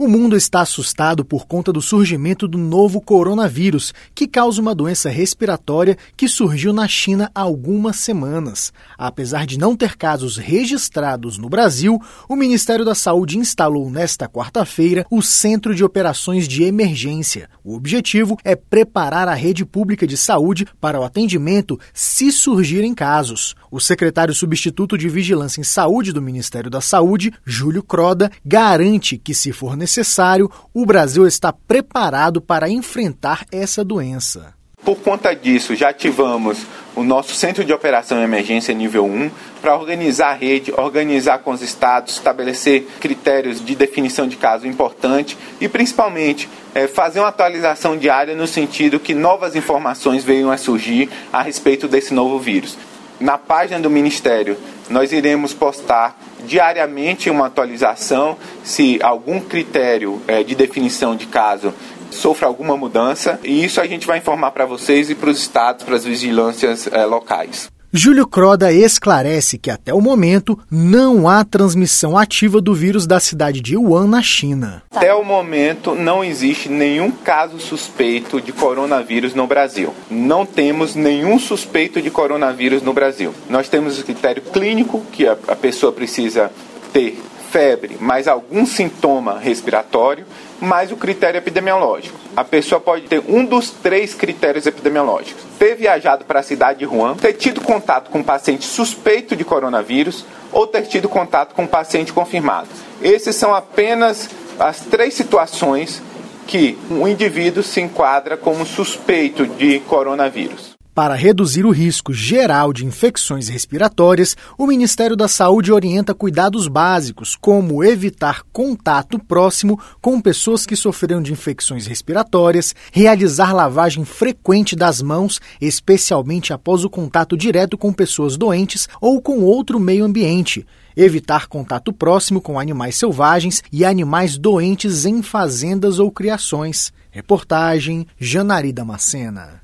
O mundo está assustado por conta do surgimento do novo coronavírus, que causa uma doença respiratória que surgiu na China há algumas semanas. Apesar de não ter casos registrados no Brasil, o Ministério da Saúde instalou nesta quarta-feira o Centro de Operações de Emergência. O objetivo é preparar a rede pública de saúde para o atendimento se surgirem casos. O secretário substituto de Vigilância em Saúde do Ministério da Saúde, Júlio Croda, garante que, se for necessário, o Brasil está preparado para enfrentar essa doença. Por conta disso, já ativamos o nosso Centro de Operação e Emergência nível 1 para organizar a rede, organizar com os estados, estabelecer critérios de definição de caso importante e, principalmente, é, fazer uma atualização diária no sentido que novas informações venham a surgir a respeito desse novo vírus. Na página do Ministério, nós iremos postar diariamente uma atualização se algum critério é, de definição de caso sofra alguma mudança e isso a gente vai informar para vocês e para os estados, para as vigilâncias é, locais. Júlio Croda esclarece que até o momento não há transmissão ativa do vírus da cidade de Wuhan, na China. Até o momento não existe nenhum caso suspeito de coronavírus no Brasil. Não temos nenhum suspeito de coronavírus no Brasil. Nós temos o critério clínico que a, pessoa precisa ter febre, mais algum sintoma respiratório, mais o critério epidemiológico. A pessoa pode ter um dos três critérios epidemiológicos: ter viajado para a cidade de Wuhan, ter tido contato com um paciente suspeito de coronavírus ou ter tido contato com um paciente confirmado. Esses são apenas as três situações que um indivíduo se enquadra como suspeito de coronavírus. Para reduzir o risco geral de infecções respiratórias, o Ministério da Saúde orienta cuidados básicos, como evitar contato próximo com pessoas que sofreram de infecções respiratórias, realizar lavagem frequente das mãos, especialmente após o contato direto com pessoas doentes ou com outro meio ambiente, evitar contato próximo com animais selvagens e animais doentes em fazendas ou criações. Reportagem Janari Damascena.